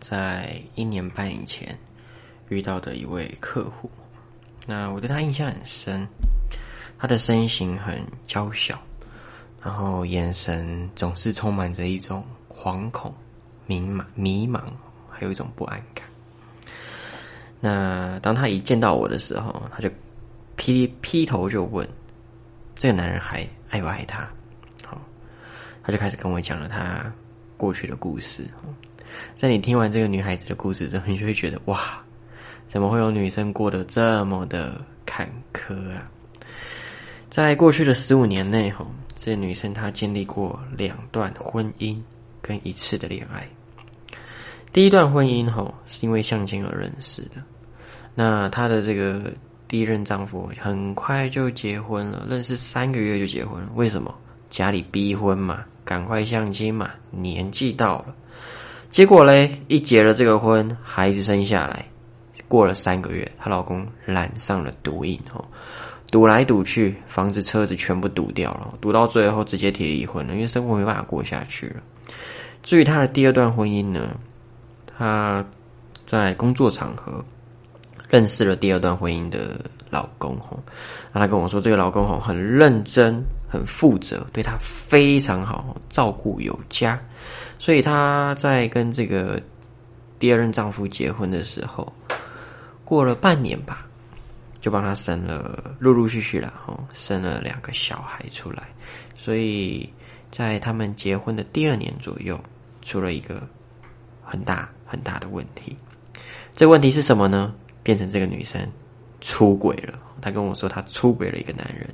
在一年半以前遇到的一位客户。那我对他印象很深，他的身形很娇小，然后眼神总是充满着一种惶恐、迷茫、迷茫，还有一种不安感。那当他一见到我的时候，他就劈劈头就问：“这个男人还爱不爱他？”好，他就开始跟我讲了他过去的故事。在你听完这个女孩子的故事之后，你就会觉得哇。怎么会有女生过得这么的坎坷啊？在过去的十五年内，哈，这女生她经历过两段婚姻跟一次的恋爱。第一段婚姻，哈，是因为相亲而认识的。那她的这个第一任丈夫很快就结婚了，认识三个月就结婚了。为什么？家里逼婚嘛，赶快相亲嘛，年纪到了。结果嘞，一结了这个婚，孩子生下来。过了三个月，她老公染上了毒瘾，哦，赌来赌去，房子、车子全部赌掉了，赌到最后直接提离婚了，因为生活没办法过下去了。至于她的第二段婚姻呢，她在工作场合认识了第二段婚姻的老公，吼，那她跟我说，这个老公吼很认真、很负责，对她非常好，照顾有加，所以她在跟这个第二任丈夫结婚的时候。过了半年吧，就帮他生了，陆陆续续了，哦，生了两个小孩出来。所以在他们结婚的第二年左右，出了一个很大很大的问题。这问题是什么呢？变成这个女生出轨了。她跟我说，她出轨了一个男人。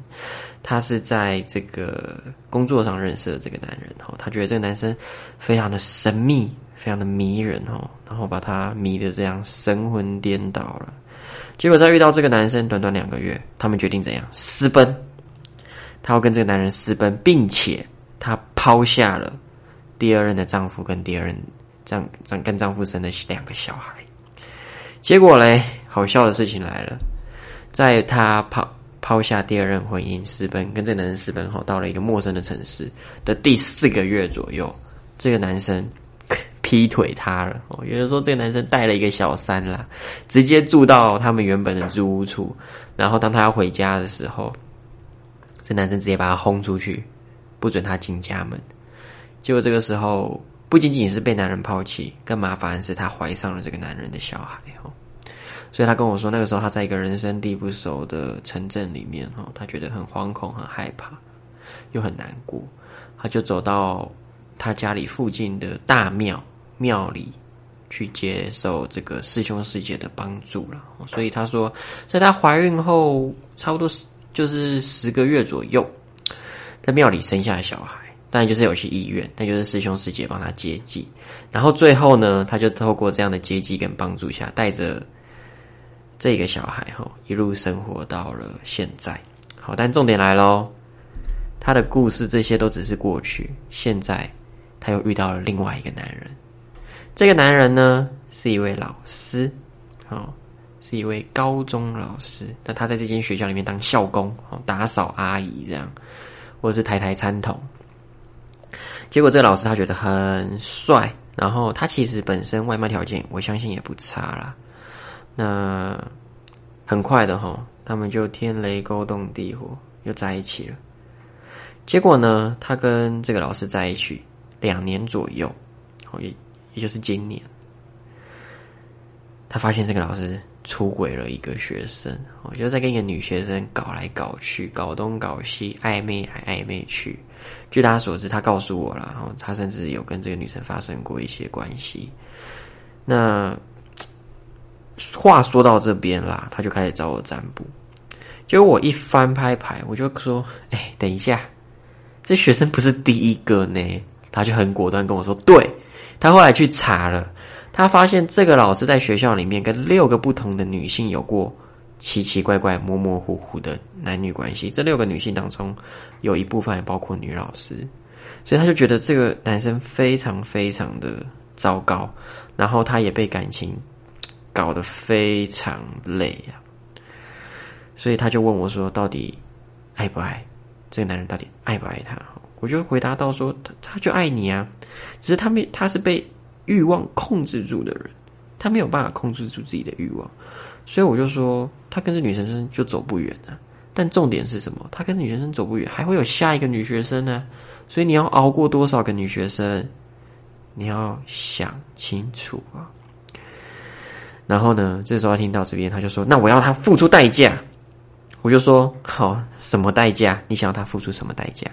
她是在这个工作上认识的这个男人，哦，她觉得这个男生非常的神秘。非常的迷人哦，然后把他迷得这样神魂颠倒了。结果在遇到这个男生短短两个月，他们决定怎样私奔？她要跟这个男人私奔，并且她抛下了第二任的丈夫跟第二任丈丈跟丈夫生的两个小孩。结果嘞，好笑的事情来了，在她抛抛下第二任婚姻私奔，跟这个男人私奔后，到了一个陌生的城市的第四个月左右，这个男生。劈腿他了哦，有人说这个男生带了一个小三啦，直接住到他们原本的租屋处，然后当他要回家的时候，这男生直接把他轰出去，不准他进家门。结果这个时候不仅仅是被男人抛弃，更麻烦的是他怀上了这个男人的小孩哦。所以他跟我说，那个时候他在一个人生地不熟的城镇里面哦，他觉得很惶恐、很害怕，又很难过，他就走到他家里附近的大庙。庙里去接受这个师兄师姐的帮助了，所以他说，在他怀孕后差不多就是十个月左右，在庙里生下了小孩，当然就是有去医院，那就是师兄师姐帮他接济，然后最后呢，他就透过这样的接济跟帮助下，带着这个小孩哈一路生活到了现在。好，但重点来喽，他的故事这些都只是过去，现在他又遇到了另外一个男人。这个男人呢，是一位老师，哦，是一位高中老师。那他在这间学校里面当校工，哦，打扫阿姨这样，或者是抬抬餐桶。结果这个老师他觉得很帅，然后他其实本身外貌条件，我相信也不差啦。那很快的哈，他们就天雷勾动地火，又在一起了。结果呢，他跟这个老师在一起两年左右，哦也。也就是今年，他发现这个老师出轨了一个学生，我就在跟一个女学生搞来搞去，搞东搞西，暧昧来暧昧去。据他所知，他告诉我了，然后他甚至有跟这个女生发生过一些关系。那话说到这边啦，他就开始找我占卜。结果我一翻拍牌，我就说：“哎，等一下，这学生不是第一个呢。”他就很果断跟我说：“对。”他后来去查了，他发现这个老师在学校里面跟六个不同的女性有过奇奇怪怪、模模糊糊的男女关系。这六个女性当中，有一部分还包括女老师，所以他就觉得这个男生非常非常的糟糕，然后他也被感情搞得非常累啊。所以他就问我说：“到底爱不爱这个男人？到底爱不爱他？”我就回答到说：“他他就爱你啊。”只是他没，他是被欲望控制住的人，他没有办法控制住自己的欲望，所以我就说，他跟这女学生就走不远了。但重点是什么？他跟着女学生走不远，还会有下一个女学生呢。所以你要熬过多少个女学生，你要想清楚啊。然后呢，这时候听到这边，他就说：“那我要他付出代价。”我就说：“好，什么代价？你想要他付出什么代价？”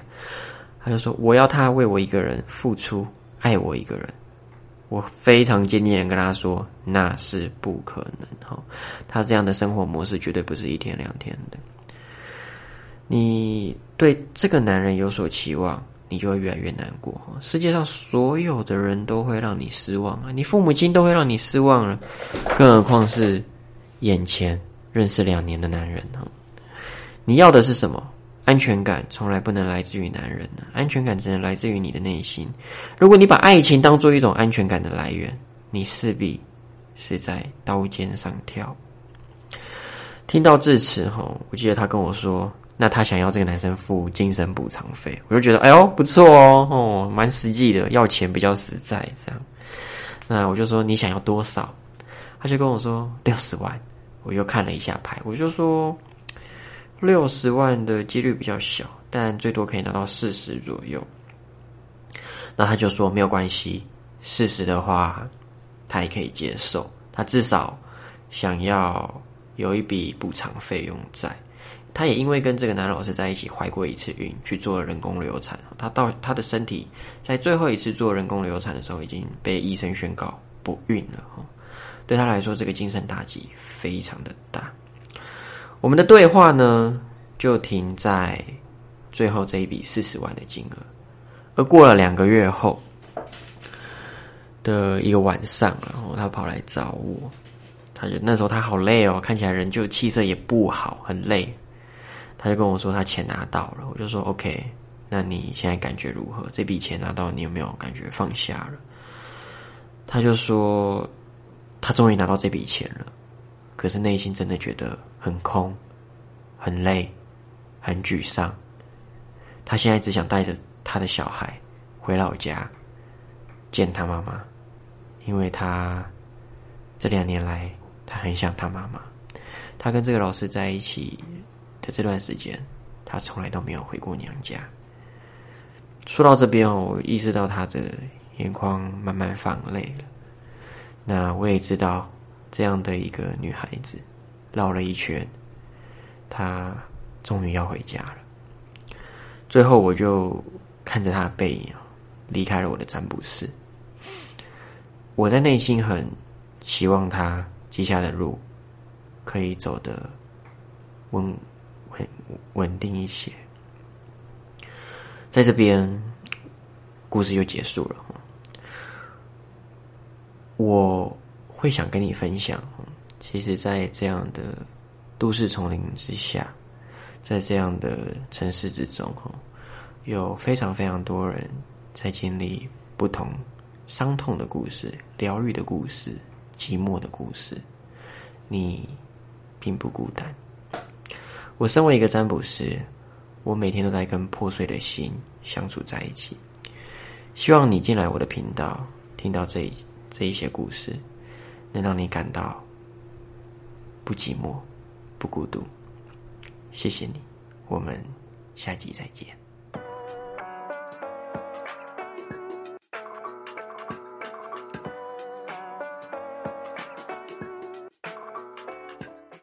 他就说：“我要他为我一个人付出，爱我一个人。”我非常坚定的跟他说：“那是不可能。哈，他这样的生活模式绝对不是一天两天的。”你对这个男人有所期望，你就会越来越难过。世界上所有的人都会让你失望啊！你父母亲都会让你失望了，更何况是眼前认识两年的男人哈？你要的是什么？安全感从来不能来自于男人呢，安全感只能来自于你的内心。如果你把爱情当做一种安全感的来源，你势必是在刀尖上跳。听到至此哈，我记得他跟我说。那他想要这个男生付精神补偿费，我就觉得哎呦不错哦，哦蛮实际的，要钱比较实在这样。那我就说你想要多少？他就跟我说六十万。我又看了一下牌，我就说六十万的几率比较小，但最多可以拿到四十左右。那他就说没有关系，四十的话他也可以接受，他至少想要有一笔补偿费用在。他也因为跟这个男老师在一起怀过一次孕，去做了人工流产。他到他的身体在最后一次做人工流产的时候，已经被医生宣告不孕了。哈，对他来说，这个精神打击非常的大。我们的对话呢，就停在最后这一笔四十万的金额。而过了两个月后的一个晚上，然后他跑来找我，他就那时候他好累哦，看起来人就气色也不好，很累。他就跟我说他钱拿到了，我就说 OK，那你现在感觉如何？这笔钱拿到，你有没有感觉放下了？他就说他终于拿到这笔钱了，可是内心真的觉得很空、很累、很沮丧。他现在只想带着他的小孩回老家见他妈妈，因为他这两年来他很想他妈妈。他跟这个老师在一起。在这段时间，他从来都没有回过娘家。说到这边，我意识到他的眼眶慢慢放泪了。那我也知道，这样的一个女孩子，绕了一圈，她终于要回家了。最后，我就看着她的背影离开了我的占卜室。我在内心很期望她接下来的路可以走得稳。很稳定一些，在这边，故事就结束了。我会想跟你分享，其实，在这样的都市丛林之下，在这样的城市之中，有非常非常多人在经历不同伤痛的故事、疗愈的故事、寂寞的故事，你并不孤单。我身为一个占卜师，我每天都在跟破碎的心相处在一起。希望你进来我的频道，听到这一这一些故事，能让你感到不寂寞、不孤独。谢谢你，我们下集再见。